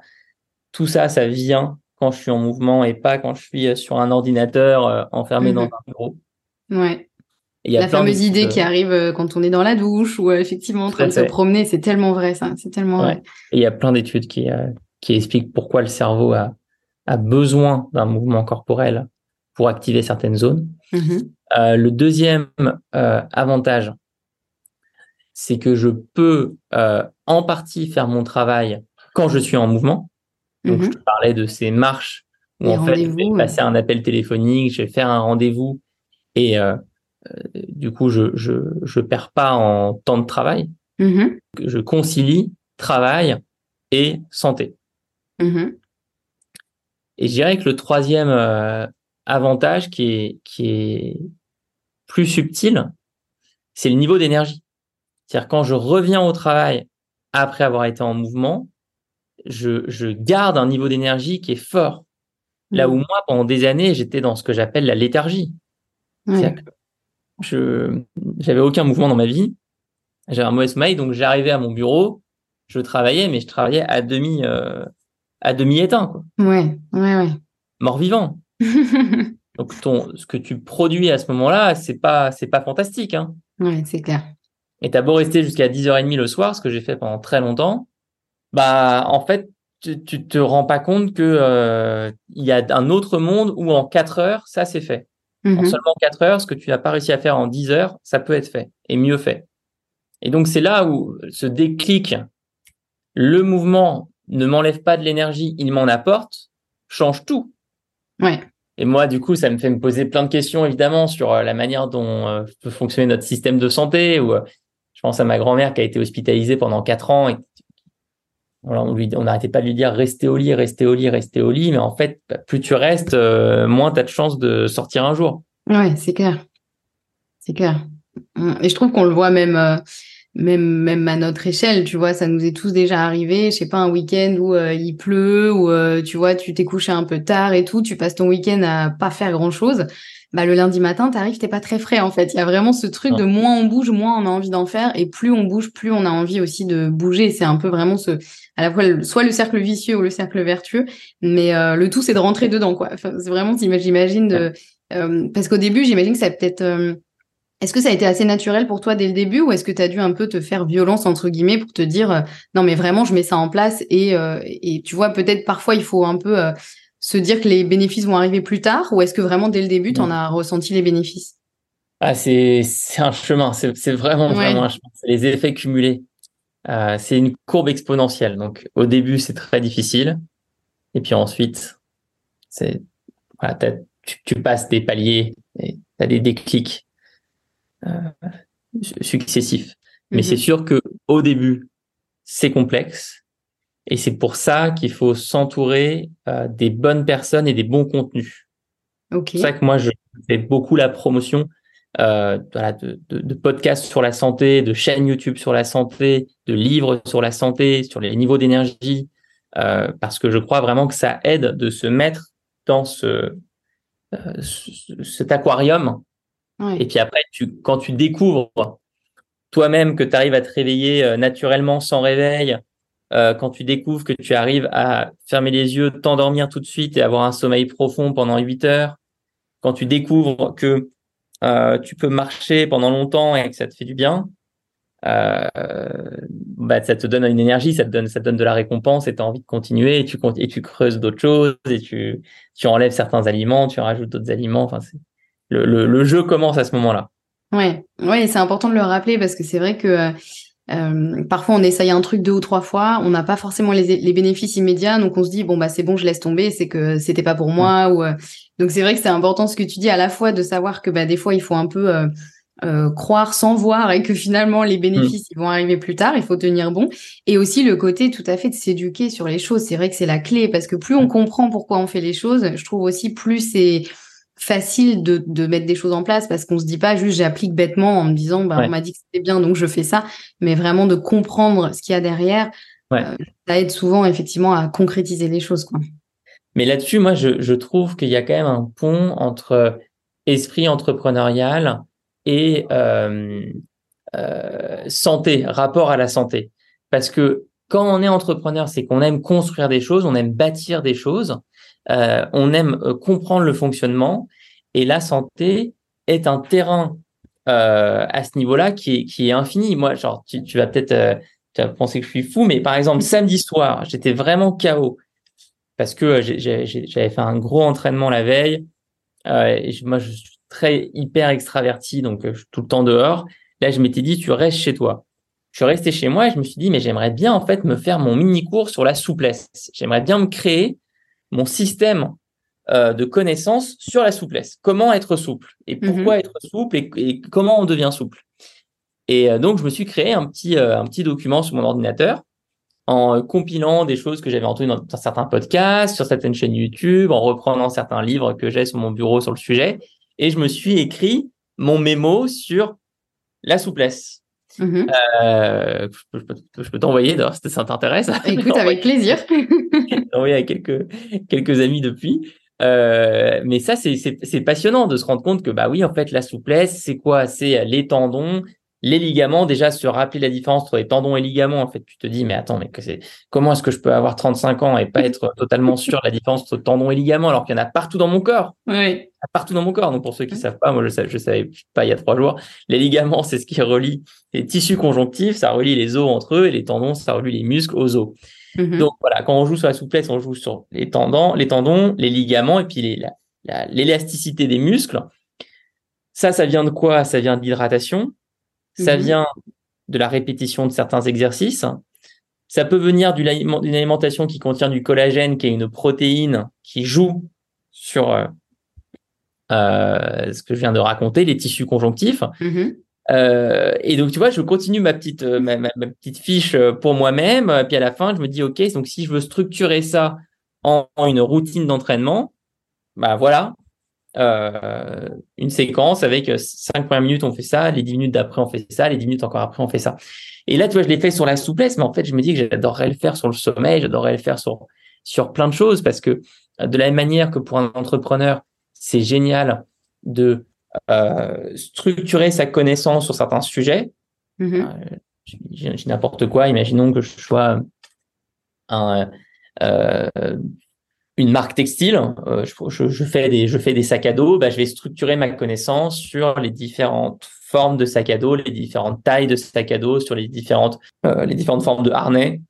tout ça, ça vient quand je suis en mouvement et pas quand je suis sur un ordinateur euh, enfermé dans hmm. un bureau. Ouais la fameuse idée qui arrive euh, quand on est dans la douche ou euh, effectivement en train de se promener, c'est tellement vrai ça, c'est tellement vrai. Et il y a plein d'études qui, euh, qui expliquent pourquoi le cerveau a, a besoin d'un mouvement corporel pour activer certaines zones. Mm-hmm. le deuxième avantage, c'est que je peux en partie faire mon travail quand je suis en mouvement. Donc, je mm-hmm. te parlais de ces marches où en fait, je vais passer un appel téléphonique, je vais faire un rendez-vous et du coup, je, je, je perds pas en temps de travail. Mm-hmm. Je concilie travail et santé. Mm-hmm. Et je dirais que le troisième euh, avantage qui est, qui est plus subtil, c'est le niveau d'énergie. C'est-à-dire quand je reviens au travail après avoir été en mouvement, je, je garde un niveau d'énergie qui est fort. Là mm. où moi, pendant des années, j'étais dans ce que j'appelle la léthargie. Je j'avais aucun mouvement dans ma vie. J'avais un mauvais sommeil, donc j'arrivais à mon bureau, je travaillais, mais je travaillais à demi euh, à demi éteint. Quoi. Ouais, ouais, ouais. Mort vivant. donc ton ce que tu produis à ce moment-là, c'est pas c'est pas fantastique. Hein. Ouais, c'est clair. Et t'as beau rester jusqu'à 10h30 le soir, ce que j'ai fait pendant très longtemps, bah en fait tu, tu te rends pas compte que euh, il y a un autre monde où en 4 heures ça c'est fait. En mhm. seulement 4 heures, ce que tu n'as pas réussi à faire en 10 heures, ça peut être fait et mieux fait. Et donc, c'est là où ce déclic, le mouvement ne m'enlève pas de l'énergie, il m'en apporte, change tout. Ouais. Et moi, du coup, ça me fait me poser plein de questions, évidemment, sur euh, la manière dont euh, peut fonctionner notre système de santé. Ou, euh, je pense à ma grand-mère qui a été hospitalisée pendant quatre ans on n'arrêtait pas de lui dire restez au lit, restez au lit, restez au lit, mais en fait, bah, plus tu restes, euh, moins tu as de chances de sortir un jour. Ouais, c'est clair. C'est clair. Mmh. Et je trouve qu'on le voit même, euh, même, même à notre échelle, tu vois, ça nous est tous déjà arrivé. Je sais pas, un week-end où euh, il pleut, ou tu vois, tu t'es couché un peu tard et tout, tu passes ton week-end à pas faire grand chose bah, le lundi matin, t'arrives, t'es pas très frais en fait. Il y a vraiment ce truc de moins on bouge, moins on a envie d'en faire, et plus on bouge, plus on a envie aussi de bouger. C'est un peu vraiment ce, à la fois soit le cercle vicieux ou le cercle vertueux, mais euh, le tout c'est de rentrer dedans quoi. Enfin, c'est vraiment, j'imagine de, euh, parce qu'au début, j'imagine que ça peut-être euh, est-ce que ça a été assez naturel pour toi dès le début ou est-ce que tu as dû un peu te faire violence entre guillemets pour te dire non mais vraiment je mets ça en place et, et tu vois peut-être parfois il faut un peu se dire que les bénéfices vont arriver plus tard ou est-ce que vraiment dès le début, tu en as ressenti les bénéfices? Ah, c'est, un chemin, c'est, vraiment, vraiment un chemin. C'est les effets cumulés. Euh, c'est une courbe exponentielle. Donc, au début, c'est très difficile. Et puis ensuite, c'est, voilà, tu, passes des paliers et tu as des déclics euh, successifs. Mais c'est mhm. sûr que au début, c'est complexe. Et c'est pour ça qu'il faut s'entourer euh, des bonnes personnes et des bons contenus. Okay. C'est pour ça que moi, je fais beaucoup la promotion euh, de, de, de, podcasts sur la santé, de chaînes YouTube sur la santé, de livres sur la santé, sur les niveaux d'énergie, euh, parce que je crois vraiment que ça aide de se mettre dans ce, euh, cet aquarium. Ouais. Et puis après, tu, quand tu découvres toi-même que tu arrives à te réveiller euh, naturellement sans réveil, euh, quand tu découvres que tu arrives à fermer les yeux, t'endormir tout de suite et avoir un sommeil profond pendant 8 heures, quand tu découvres que euh, tu peux marcher pendant longtemps et que ça te fait du bien, euh, bah, ça te donne une énergie, ça te donne, ça te donne de la récompense et tu as envie de continuer et tu, creuses d'autres choses et tu, tu enlèves certains aliments, tu rajoutes d'autres aliments. Enfin, le, le, le, jeu commence à ce moment-là. Ouais, ouais, c'est important de le rappeler parce que c'est vrai que euh, parfois on essaye un truc deux ou trois fois, on n'a pas forcément les, les, bénéfices immédiats, donc on se dit bon bah c'est bon, je laisse tomber, c'est que c'était pas pour moi. Ou donc c'est vrai que c'est important ce que tu dis à la fois de savoir que bah des fois il faut un peu euh, croire sans voir et que finalement les bénéfices ils vont arriver plus tard, il faut tenir bon. Et aussi le côté tout à fait de s'éduquer sur les choses. C'est vrai que c'est la clé parce que plus on comprend pourquoi on fait les choses, je trouve aussi plus c'est facile de, de mettre des choses en place parce qu'on se dit pas juste j'applique bêtement en me disant bah, on m'a dit que c'était bien donc je fais ça, mais vraiment de comprendre ce qu'il y a derrière. Euh, ça aide souvent effectivement à concrétiser les choses quoi. Mais là-dessus, moi, je, je trouve qu'il y a quand même un pont entre esprit entrepreneurial et euh, euh, santé, rapport à la santé. Parce que quand on est entrepreneur, c'est qu'on aime construire des choses, on aime bâtir des choses, euh, on aime euh, comprendre le fonctionnement, et la santé est un terrain euh, à ce niveau-là qui est, qui est infini. Moi, genre, tu, tu vas peut-être euh, penser que je suis fou, mais par exemple, samedi soir, j'étais vraiment KO parce que j'avais fait un gros entraînement la veille. et moi, je suis très hyper extraverti, donc euh, tout le temps dehors. Là, je m'étais dit, tu restes chez toi. Je suis resté chez moi et je me suis dit, mais j'aimerais bien en fait me faire mon mini cours sur la souplesse. J'aimerais bien me créer mon système euh, de connaissances sur la souplesse. Comment être souple et mhm. pourquoi être souple et, comment on devient souple. Et euh, donc, je me suis créé un petit, un petit document sur mon ordinateur en compilant des choses que j'avais entendues dans, dans, certains podcasts, sur certaines chaînes YouTube, en reprenant certains livres que j'ai sur mon bureau sur le sujet et je me suis écrit mon mémo sur la souplesse. Mm-hmm. euh, je peux, je peux t'envoyer d'ailleurs si ça t'intéresse. Écoute, avec plaisir. envoyé à quelques, quelques amis depuis. Euh, mais ça, c'est passionnant de se rendre compte que, bah oui, en fait, la souplesse, c'est quoi? C'est les tendons, les ligaments, déjà se rappeler la différence entre les tendons et ligaments, en fait, tu te dis, mais attends, mais que c'est comment est-ce que je peux avoir 35 ans et pas être totalement sûr de la différence entre tendons et ligaments alors qu'il y en a partout dans mon corps? Oui. Partout dans mon corps. Donc pour ceux qui ne savent pas, moi je savais, je savais pas il y a trois jours, les ligaments, c'est ce qui relie les tissus conjonctifs, ça relie les os entre eux et les tendons, ça relie les muscles aux os. Mm-hmm. Donc voilà, quand on joue sur la souplesse, on joue sur les tendons, les tendons, les ligaments et puis l'élasticité des muscles. Ça, ça vient de quoi? Ça vient de l'hydratation ça mhm. vient de la répétition de certains exercices. Ça peut venir d'une alimentation qui contient du collagène, qui est une protéine qui joue sur euh, euh, ce que je viens de raconter, les tissus conjonctifs. Mhm. Euh, et donc, tu vois, je continue ma petite, ma, petite fiche pour moi-même. Puis à la fin, je me dis, OK, donc si je veux structurer ça en, en une routine d'entraînement, bah voilà, euh, une séquence avec 5 premières minutes, on fait ça, les 10 minutes d'après, on fait ça, les 10 minutes encore après, on fait ça. Et là, tu vois, je l'ai fait sur la souplesse, mais en fait, je me dis que j'adorerais le faire sur le sommeil, j'adorerais le faire sur, sur plein de choses parce que de la même manière que pour un entrepreneur, c'est génial de euh, structurer sa connaissance sur certains sujets. Euh, j'ai n'importe quoi. Imaginons que je sois un, euh, une marque textile, euh, je, je, fais des, je fais des sacs à dos, bah, je vais structurer ma connaissance sur les différentes formes de sacs à dos, les différentes tailles de sacs à dos, sur les différentes, euh, les différentes formes de harnais.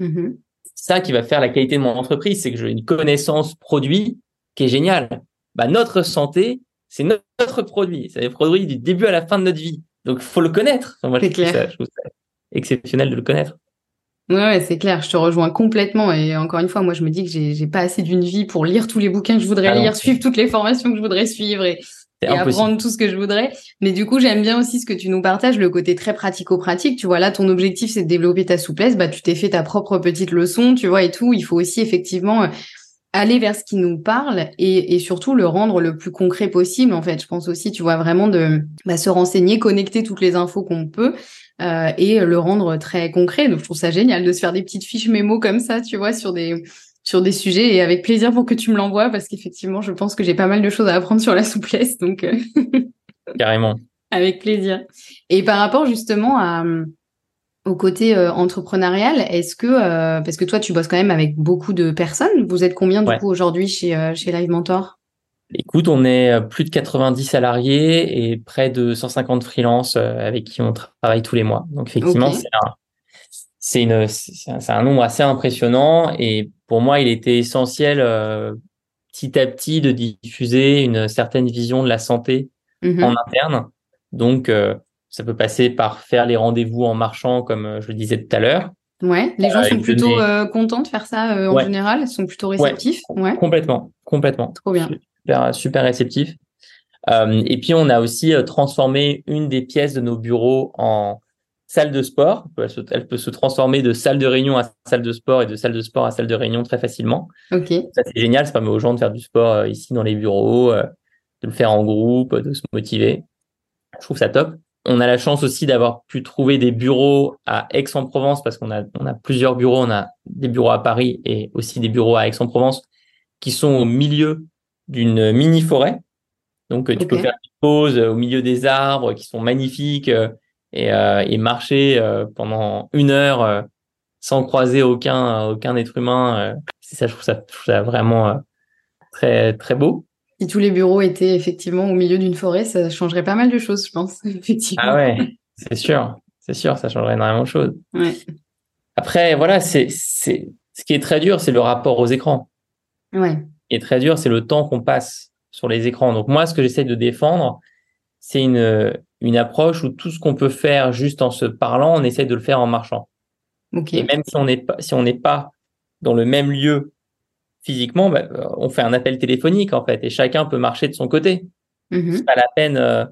Mm-hmm. Ça qui va faire la qualité de mon entreprise, c'est que j'ai une connaissance produit qui est géniale. Bah, notre santé, c'est notre produit. C'est le produit du début à la fin de notre vie. Donc, faut le connaître. moi, je trouve, ça, je trouve ça exceptionnel de le connaître. Ouais, c'est clair, je te rejoins complètement. Et encore une fois, moi, je me dis que j'ai pas assez d'une vie pour lire tous les bouquins que je voudrais ah lire, suivre toutes les formations que je voudrais suivre et, apprendre tout ce que je voudrais. Mais du coup, j'aime bien aussi ce que tu nous partages, le côté très pratico-pratique. Tu vois, là, ton objectif, c'est de développer ta souplesse. Bah, tu t'es fait ta propre petite leçon, tu vois, et tout. Il faut aussi effectivement euh, aller vers ce qui nous parle et, et, surtout le rendre le plus concret possible. En fait, je pense aussi, tu vois, vraiment de bah, se renseigner, connecter toutes les infos qu'on peut euh, et le rendre très concret. Donc, je trouve ça génial de se faire des petites fiches mémo comme ça, tu vois, sur des sur des sujets et avec plaisir pour que tu me l'envoies parce qu'effectivement, je pense que j'ai pas mal de choses à apprendre sur la souplesse. Donc, euh, carrément. Avec plaisir. Et par rapport justement à au côté euh, entrepreneurial, est-ce que parce que toi tu bosses quand même avec beaucoup de personnes, vous êtes combien du coup aujourd'hui chez chez Live Mentor? Écoute, on est euh, plus de 90 salariés et près de 150 freelances euh, avec qui on travaille tous les mois. Donc effectivement, c'est un, c'est un, nombre assez impressionnant et pour moi, il était essentiel euh, petit à petit de diffuser une certaine vision de la santé mm-hmm. en interne. Donc Ça peut passer par faire les rendez-vous en marchant, comme je le disais tout à l'heure. Ouais, les gens sont plutôt contents de faire ça en général, ils sont plutôt réceptifs. Ouais, Complètement, complètement. Trop bien. Super, super réceptif. et puis on a aussi transformé une des pièces de nos bureaux en salle de sport. Elle, peut se transformer de salle de réunion à salle de sport et de salle de sport à salle de réunion très facilement. Ok. Ça, c'est génial. Ça permet aux gens de faire du sport euh, ici dans les bureaux, euh, de le faire en groupe, de se motiver. Je trouve ça top. On a la chance aussi d'avoir pu trouver des bureaux à Aix-en-Provence parce qu'on a, on a plusieurs bureaux. On a des bureaux à Paris et aussi des bureaux à Aix-en-Provence qui sont au milieu d'une mini forêt. Donc, tu peux faire des pauses au milieu des arbres qui sont magnifiques et, euh, et marcher euh, pendant une heure euh, sans croiser aucun aucun être humain. c'est ça, je trouve ça, je trouve ça vraiment très très beau. Si tous les bureaux étaient effectivement au milieu d'une forêt, ça changerait pas mal de choses, je pense. Effectivement. Ah ouais, c'est sûr, c'est sûr, ça changerait énormément de choses. Ouais. Après, voilà, c'est c'est ce qui est très dur, c'est le rapport aux écrans. Ouais. Est très dur, c'est le temps qu'on passe sur les écrans. Donc moi, ce que j'essaie de défendre, c'est une une approche où tout ce qu'on peut faire juste en se parlant, on essaie de le faire en marchant. Okay. Et même si on n'est pas, si on n'est pas dans le même lieu physiquement, bah, euh, on fait un appel téléphonique en fait, et chacun peut marcher de son côté. Mm-hmm. C'est pas la peine euh,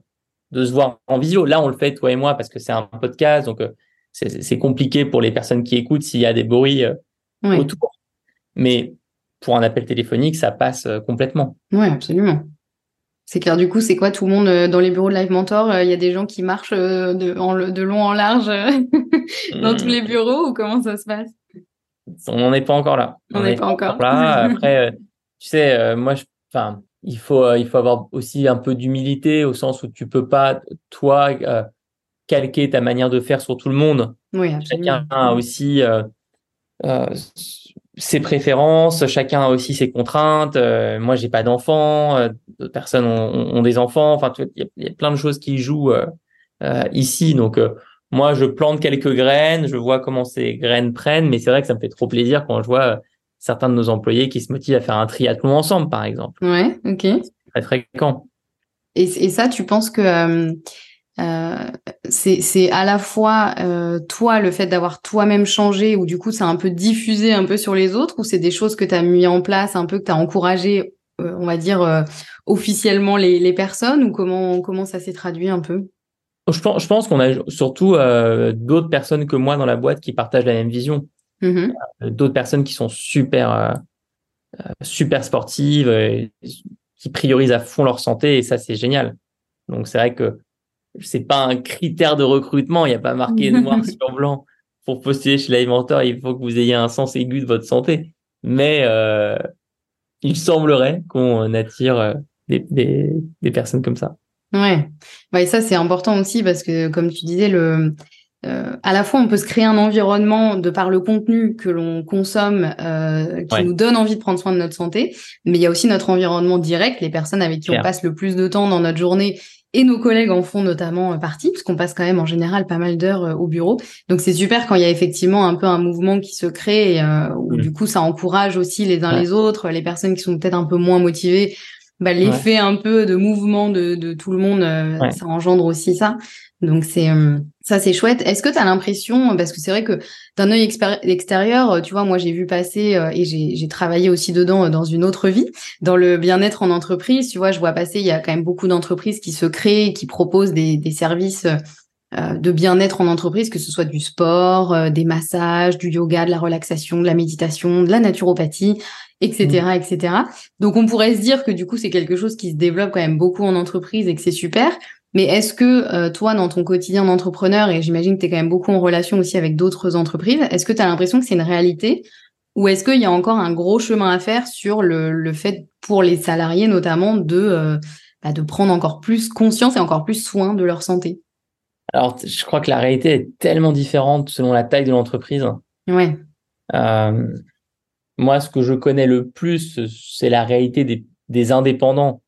de se voir en visio. Là, on le fait toi et moi parce que c'est un podcast, donc euh, c'est compliqué pour les personnes qui écoutent s'il y a des bruits oui. autour. Mais pour un appel téléphonique, ça passe complètement. Oui, absolument. C'est clair, du coup, c'est quoi tout le monde euh, dans les bureaux de Live Mentor Il euh, y a des gens qui marchent euh, de, en, de long en large dans tous les bureaux ou comment ça se passe? On n'en est pas encore là. On n'est pas, encore là. Après, tu sais, moi, enfin, il faut, il faut avoir aussi un peu d'humilité au sens où tu peux pas, toi, calquer ta manière de faire sur tout le monde. Oui, absolument. Chacun a aussi ses préférences, chacun a aussi ses contraintes. Euh, moi, j'ai pas d'enfants, euh, d'autres personnes ont, ont, des enfants. Enfin, il y, a plein de choses qui jouent euh, euh ici. Donc, moi, je plante quelques graines, je vois comment ces graines prennent, mais c'est vrai que ça me fait trop plaisir quand je vois certains de nos employés qui se motivent à faire un triathlon ensemble, par exemple. Ouais, ok. C'est très fréquent. Et, et ça, tu penses que euh, c'est à la fois euh, toi le fait d'avoir toi-même changé ou du coup ça a un peu diffusé un peu sur les autres ou c'est des choses que tu as mis en place un peu que tu as encouragé euh, on va dire euh, officiellement les, les, personnes ou comment comment ça s'est traduit un peu? Je pense, je pense qu'on a surtout d'autres personnes que moi dans la boîte qui partagent la même vision. Mmh d'autres personnes qui sont super super sportives qui priorisent à fond leur santé et ça c'est génial. Donc c'est vrai que c'est pas un critère de recrutement. Il n'y a pas marqué noir sur blanc pour postuler chez l'alimenteur. Il faut que vous ayez un sens aigu de votre santé. Mais euh, il semblerait qu'on attire euh, des, des, des, personnes comme ça. Ouais, ouais et ça c'est important aussi parce que comme tu disais, le euh, à la fois on peut se créer un environnement de par le contenu que l'on consomme euh, qui Ouais. nous donne envie de prendre soin de notre santé, mais il y a aussi notre environnement direct, les personnes avec qui on passe le plus de temps dans notre journée et nos collègues en font notamment euh, partie, parce qu'on passe quand même en général pas mal d'heures euh, au bureau. Donc c'est super quand il y a effectivement un peu un mouvement qui se crée, et, euh, où Mm. du coup ça encourage aussi les uns Ouais. les autres, les personnes qui sont peut-être un peu moins motivées, bah, l'effet un peu de mouvement de, de tout le monde, euh, Ouais. ça engendre aussi ça. Donc c'est euh, ça c'est chouette. Est-ce que tu as l'impression, parce que c'est vrai que d'un œil extérieur, tu vois, moi j'ai vu passer euh, et j'ai j'ai travaillé aussi dedans dans une autre vie, dans le bien-être en entreprise. Tu vois, je vois passer, il y a quand même beaucoup d'entreprises qui se créent, qui proposent des, des services de bien-être en entreprise, que ce soit du sport, des massages, du yoga, de la relaxation, de la méditation, de la naturopathie, etc., etc. Donc on pourrait se dire que du coup c'est quelque chose qui se développe quand même beaucoup en entreprise et que c'est super. Mais est-ce que euh, toi, dans ton quotidien d'entrepreneur, et j'imagine que tu es quand même beaucoup en relation aussi avec d'autres entreprises, est-ce que tu as l'impression que c'est une réalité? Ou est-ce qu'il y a encore un gros chemin à faire sur le, le fait pour les salariés notamment de, euh, bah, de prendre encore plus conscience et encore plus soin de leur santé? Alors, je crois que la réalité est tellement différente selon la taille de l'entreprise. Ouais, Euh, moi, ce que je connais le plus, c'est la réalité des, des indépendants,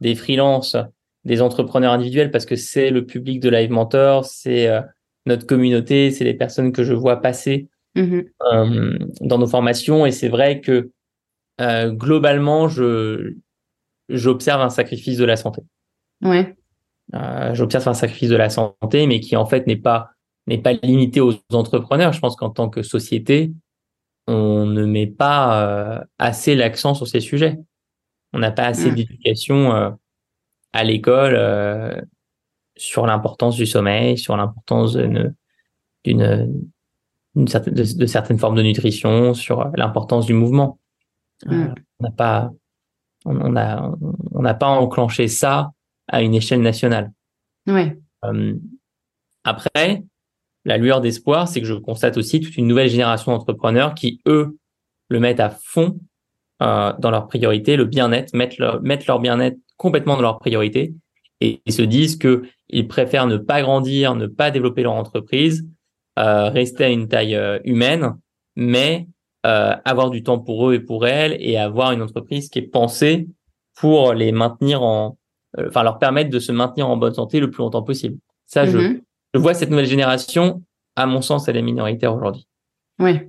des freelances, des entrepreneurs individuels, parce que c'est le public de Live Mentor, c'est euh, notre communauté, c'est les personnes que je vois passer Mhm. euh, dans nos formations. Et c'est vrai que euh, globalement, je j'observe un sacrifice de la santé. ouais, euh, j'observe un sacrifice de la santé, mais qui en fait n'est pas n'est pas limité aux entrepreneurs. Je pense qu'en tant que société, on ne met pas euh, assez l'accent sur ces sujets. On n'a pas assez mmh. d'éducation euh, à l'école euh, sur l'importance du sommeil, sur l'importance d'une certaine, de, certaines formes de nutrition, sur l'importance du mouvement. Mmh. on n'a pas on, a on n'a pas enclenché ça à une échelle nationale. Ouais. après, la lueur d'espoir, c'est que je constate aussi toute une nouvelle génération d'entrepreneurs qui, eux, le mettent à fond euh, dans leur priorité, le bien-être, mettent leur, mettent leur bien-être complètement dans leur priorité et, se disent que ils préfèrent ne pas grandir, ne pas développer leur entreprise, euh, rester à une taille euh, humaine, mais avoir du temps pour eux et pour elles et avoir une entreprise qui est pensée pour les maintenir en, enfin leur permettre de se maintenir en bonne santé le plus longtemps possible. Ça, je, mm-hmm je vois cette nouvelle génération, à mon sens, elle est minoritaire aujourd'hui. Oui.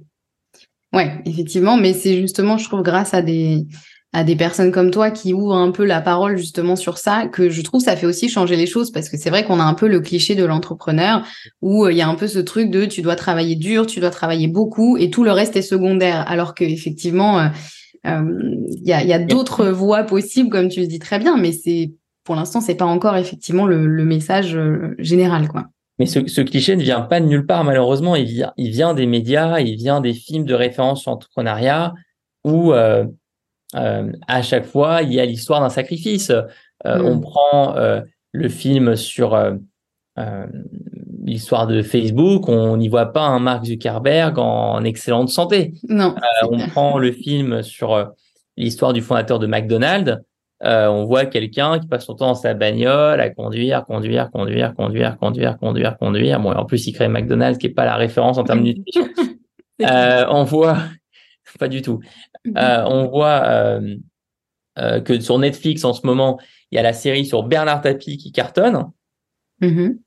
Ouais, effectivement, mais c'est justement, je trouve, grâce à des à des personnes comme toi qui ouvrent un peu la parole justement sur ça, que je trouve ça fait aussi changer les choses parce que c'est vrai qu'on a un peu le cliché de l'entrepreneur où euh, il y a un peu ce truc de tu dois travailler dur, tu dois travailler beaucoup et tout le reste est secondaire, alors que effectivement euh, euh, il y a, y a d'autres voies possibles comme tu le dis très bien, mais c'est pour l'instant c'est pas encore effectivement le, le message général quoi. Mais ce, ce, cliché ne vient pas de nulle part, malheureusement. Il vient, il vient des médias, il vient des films de référence sur l'entrepreneuriat où euh, euh, à chaque fois, il y a l'histoire d'un sacrifice. Euh, mm. On prend le film sur l'histoire de Facebook, on n'y voit pas un Mark Zuckerberg en, excellente santé. Non. on prend le film sur l'histoire du fondateur de McDonald's. Euh, on voit quelqu'un qui passe son temps dans sa bagnole à conduire, conduire, conduire, conduire, conduire, conduire, conduire. Bon, en plus, il crée McDonald's qui est pas la référence en termes de nutrition. euh, on voit, pas du tout. Euh, on voit que sur Netflix en ce moment, il y a la série sur Bernard Tapie qui cartonne. Mm-hmm.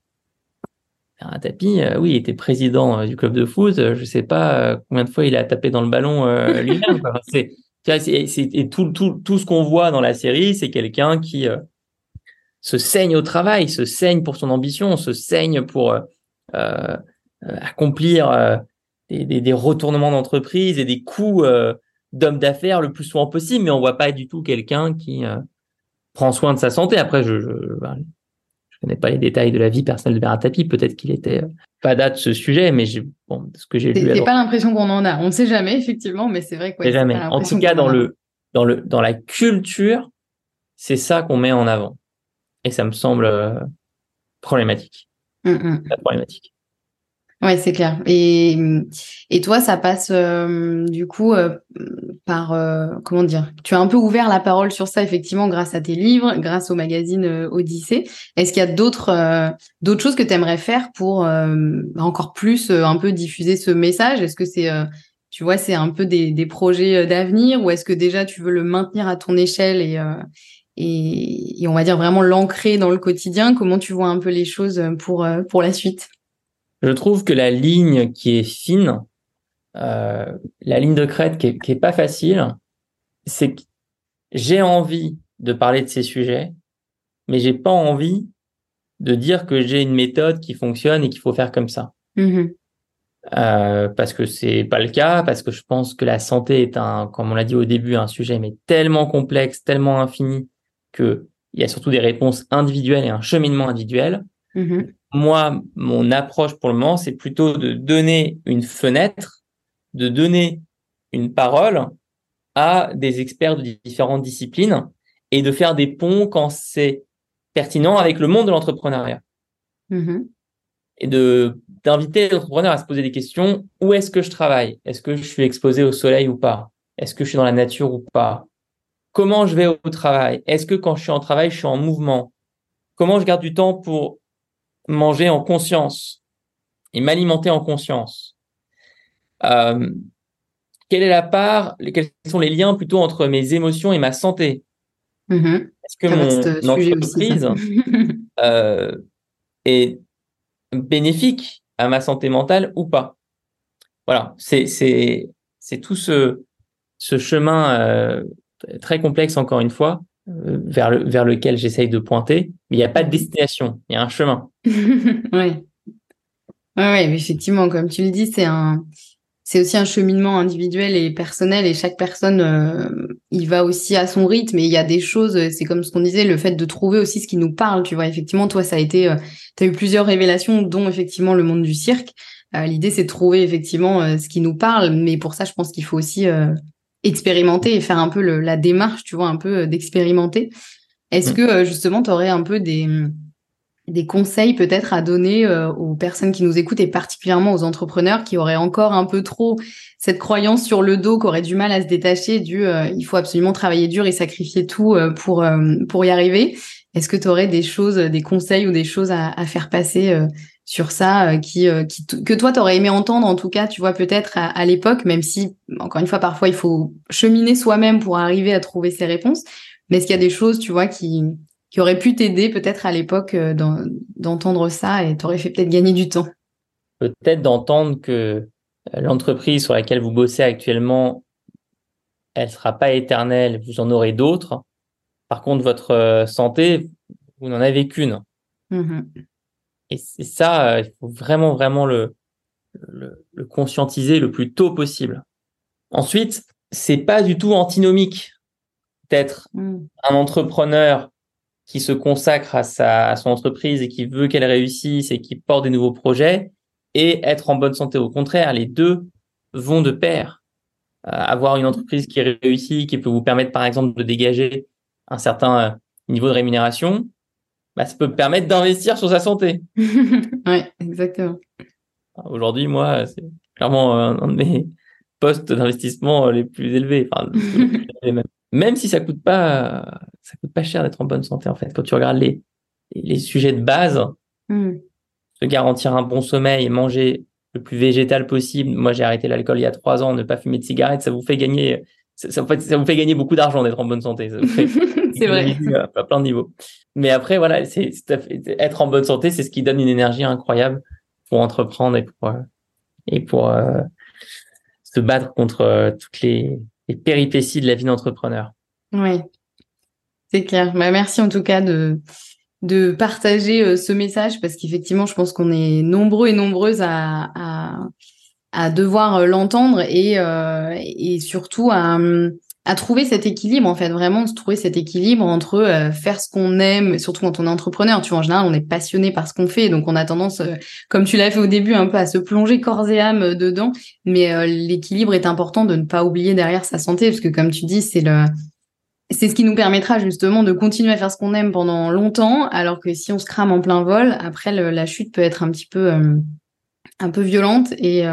Bernard Tapie, oui, il était président du club de foot. Je sais pas combien de fois il a tapé dans le ballon lui-même. Et tout, tout, ce qu'on voit dans la série, c'est quelqu'un qui euh, se saigne au travail, se saigne pour son ambition, se saigne pour euh, euh, accomplir des, retournements d'entreprise et des coups d'homme d'affaires le plus souvent possible, mais on voit pas du tout quelqu'un qui prend soin de sa santé. Après, je, je, je, connais pas les détails de la vie personnelle de Bernard Tapie. Peut-être qu'il était pas date ce sujet, mais j'ai bon, ce que j'ai lu. C'est pas l'impression qu'on en a. On ne sait jamais effectivement, mais c'est vrai que. jamais. En tout cas, dans le dans le dans la culture, c'est ça qu'on met en avant, et ça me semble euh, problématique. Mmh, mmh. Problématique. Ouais, c'est clair. Et, et toi, ça passe euh, du coup euh, par euh, comment dire Tu as un peu ouvert la parole sur ça effectivement grâce à tes livres, grâce au magazine Odyssée. Est-ce qu'il y a d'autres d'autres choses que tu aimerais faire pour encore plus un peu diffuser ce message? Est-ce que c'est tu vois, c'est un peu des, des projets d'avenir ou est-ce que déjà tu veux le maintenir à ton échelle et et, et on va dire vraiment l'ancrer dans le quotidien? Comment tu vois un peu les choses pour pour la suite? Je trouve que la ligne qui est fine, euh, la ligne de crête qui est, qui est pas facile, c'est que j'ai envie de parler de ces sujets, mais j'ai pas envie de dire que j'ai une méthode qui fonctionne et qu'il faut faire comme ça. Mm-hmm. Euh, parce que c'est pas le cas, parce que je pense que la santé est un, comme on l'a dit au début, un sujet mais tellement complexe, tellement infini que il y a surtout des réponses individuelles et un cheminement individuel. Mm-hmm moi, mon approche pour le moment, c'est plutôt de donner une fenêtre, de donner une parole à des experts de différentes disciplines et de faire des ponts quand c'est pertinent avec le monde de l'entrepreneuriat. Mm-hmm. Et de d'inviter l'entrepreneur à se poser des questions. Où est-ce que je travaille? Est-ce que je suis exposé au soleil ou pas? Est-ce que je suis dans la nature ou pas? Comment je vais au travail? Est-ce que quand je suis en travail, je suis en mouvement? Comment je garde du temps pour manger en conscience et m'alimenter en conscience. Euh, quelle est la part, quels sont les liens plutôt entre mes émotions et ma santé? Mm-hmm. Est-ce que mon entreprise euh, est bénéfique à ma santé mentale ou pas? Voilà, c'est tout ce ce chemin euh, très complexe encore une fois vers, le, vers lequel j'essaye de pointer, mais il n'y a pas de destination, il y a un chemin. Oui. Ouais, effectivement, comme tu le dis, c'est un, c'est aussi un cheminement individuel et personnel et chaque personne euh, il va aussi à son rythme et il y a des choses c'est comme ce qu'on disait le fait de trouver aussi ce qui nous parle tu vois effectivement toi ça a été euh, tu as eu plusieurs révélations dont effectivement le monde du cirque euh, l'idée c'est de trouver effectivement ce qui nous parle mais pour ça je pense qu'il faut aussi expérimenter et faire un peu la démarche tu vois un peu d'expérimenter est-ce mmh. que justement tu aurais un peu des des conseils peut-être à donner euh, aux personnes qui nous écoutent et particulièrement aux entrepreneurs qui auraient encore un peu trop cette croyance sur le dos, qui auraient du mal à se détacher du euh, il faut absolument travailler dur et sacrifier tout euh, pour pour y arriver. Est-ce que tu aurais des choses, des conseils ou des choses à, à faire passer sur ça qui, que toi t'aurais aimé entendre en tout cas, tu vois peut-être à, à l'époque, même si encore une fois parfois il faut cheminer soi-même pour arriver à trouver ses réponses. Mais est-ce qu'il y a des choses, tu vois, qui qui aurait pu t'aider peut-être à l'époque euh, d'entendre ça et t'aurais fait peut-être gagner du temps Peut-être d'entendre que euh, l'entreprise sur laquelle vous bossez actuellement, elle sera pas éternelle, vous en aurez d'autres. Par contre, votre euh, santé, vous n'en avez qu'une. Mmh et c'est ça, il faut vraiment, vraiment le, le, le, conscientiser le plus tôt possible. Ensuite, c'est pas du tout antinomique d'être mmh. un entrepreneur qui se consacre à, sa, à son entreprise et qui veut qu'elle réussisse et qui porte des nouveaux projets et être en bonne santé. Au contraire, les deux vont de pair. Euh, avoir une entreprise qui réussit, qui peut vous permettre par exemple de dégager un certain euh, niveau de rémunération, bah, ça peut permettre d'investir sur sa santé. oui, exactement. Aujourd'hui, moi, c'est clairement un de mes postes d'investissement les plus élevés. Enfin, même même si ça coûte pas, ça coûte pas cher d'être en bonne santé en fait. Quand tu regardes les les sujets de base, mmh. se garantir un bon sommeil, manger le plus végétal possible. Moi, j'ai arrêté l'alcool il y a trois ans, ne pas fumer de cigarettes, ça vous fait gagner, ça, en fait, ça vous fait gagner beaucoup d'argent d'être en bonne santé. c'est vrai. À plein de niveaux. Mais après, voilà, c'est être en bonne santé, c'est ce qui donne une énergie incroyable pour entreprendre et pour et pour euh, se battre contre euh, toutes les les péripéties de la vie d'entrepreneur. Oui, c'est clair. Bah, merci en tout cas de, partager euh, ce message parce qu'effectivement, je pense qu'on est nombreux et nombreuses à, devoir euh, l'entendre euh, et surtout à, à trouver cet équilibre en fait vraiment de trouver cet équilibre entre euh, faire ce qu'on aime surtout quand on est entrepreneur. Tu vois en général on est passionné par ce qu'on fait donc on a tendance euh, comme tu l'as fait au début un peu à se plonger corps et âme euh, dedans. Mais l'équilibre est important de ne pas oublier derrière sa santé parce que comme tu dis c'est le c'est ce qui nous permettra justement de continuer à faire ce qu'on aime pendant longtemps alors que si on se crame en plein vol après la chute peut être un petit peu un peu violente et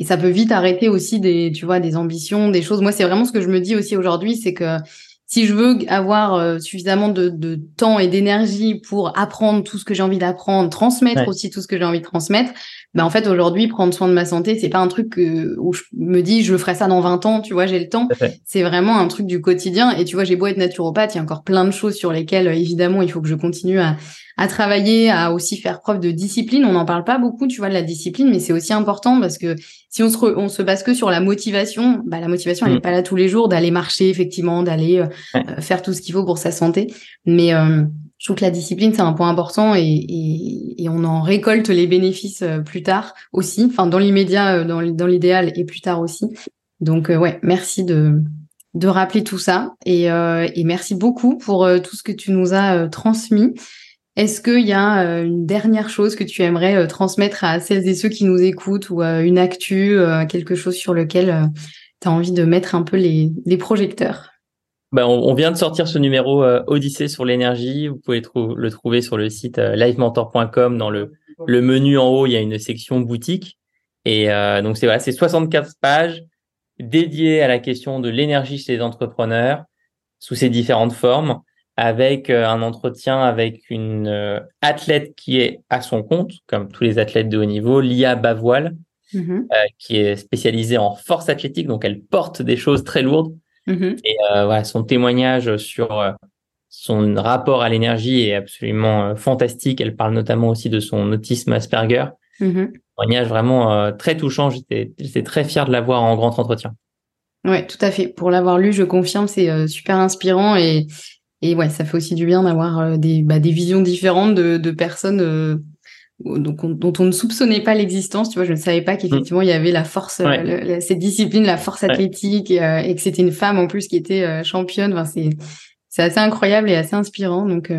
et ça peut vite arrêter aussi des, tu vois, des ambitions, des choses. Moi, c'est vraiment ce que je me dis aussi aujourd'hui, c'est que si je veux avoir euh, suffisamment de, de, temps et d'énergie pour apprendre tout ce que j'ai envie d'apprendre, transmettre aussi tout ce que j'ai envie de transmettre, ben en fait aujourd'hui prendre soin de ma santé, c'est pas un truc où je me dis je ferai ça dans 20 ans, tu vois, j'ai le temps. C'est vraiment un truc du quotidien et tu vois, j'ai beau être naturopathe, il y a encore plein de choses sur lesquelles évidemment il faut que je continue à, à travailler, à aussi faire preuve de discipline. On n'en parle pas beaucoup, tu vois, de la discipline, mais c'est aussi important parce que si on se, on se base que sur la motivation, bah, la motivation, elle n'est mm. pas là tous les jours d'aller marcher, effectivement, d'aller euh, euh, faire tout ce qu'il faut pour sa santé. Mais euh, je trouve que la discipline, c'est un point important et, et, et, on en récolte les bénéfices plus tard aussi, enfin, dans l'immédiat, dans, dans l'idéal et plus tard aussi. Donc, ouais, merci de, de rappeler tout ça et, et merci beaucoup pour tout ce que tu nous as transmis. Est-ce qu'il y a euh, une dernière chose que tu aimerais euh, transmettre à celles et ceux qui nous écoutent ou euh, une actu, quelque chose sur lequel tu as envie de mettre un peu les, projecteurs? Ben, on, vient de sortir ce numéro Odyssée sur l'énergie. Vous pouvez le trouver sur le site livementor.com. Dans le, le menu en haut, il y a une section boutique. Et donc, c'est voilà, c'est 64 pages dédiées à la question de l'énergie chez les entrepreneurs sous ses différentes formes avec euh, un entretien avec une euh, athlète qui est à son compte, comme tous les athlètes de haut niveau, Lia Bavoil, mm-hmm. euh, qui est spécialisée en force athlétique, donc elle porte des choses très lourdes. Mm-hmm. Et voilà, son témoignage sur son rapport à l'énergie est absolument fantastique. Elle parle notamment aussi de son autisme Asperger. Mm-hmm. Témoignage vraiment très touchant. J'étais très fier de la voir en grand entretien. Ouais, tout à fait. Pour l'avoir lu, je confirme, c'est super inspirant et Et ouais, ça fait aussi du bien d'avoir des, bah, des visions différentes de, de personnes donc dont on ne soupçonnait pas l'existence. Tu vois, je ne savais pas qu'effectivement il y avait la force, cette discipline, la force athlétique, et, et que c'était une femme en plus qui était championne. Enfin, c'est c'est assez incroyable et assez inspirant. Donc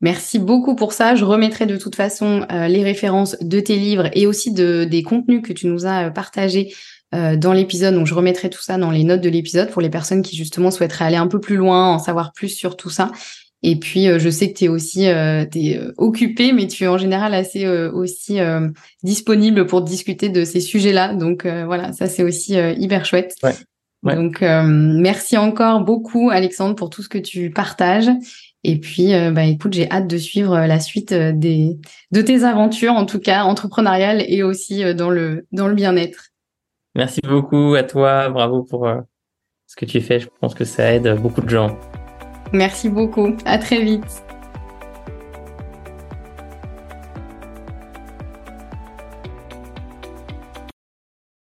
Merci beaucoup pour ça. Je remettrai de toute façon euh, les références de tes livres et aussi de, des contenus que tu nous as euh, partagés euh, dans l'épisode. Donc, je remettrai tout ça dans les notes de l'épisode pour les personnes qui justement souhaiteraient aller un peu plus loin, en savoir plus sur tout ça. Et puis, je sais que tu es aussi es, occupé, mais tu es en général assez aussi disponible pour discuter de ces sujets-là. Donc, voilà, ça, c'est aussi hyper chouette. Ouais. Donc, merci encore beaucoup, Alexandre, pour tout ce que tu partages. Et puis, euh, bah, écoute, j'ai hâte de suivre euh, la suite euh, des, de tes aventures, en tout cas entrepreneuriales et aussi dans le, dans le bien-être. Merci beaucoup à toi. Bravo pour ce que tu fais. Je pense que ça aide beaucoup de gens. Merci beaucoup. À très vite.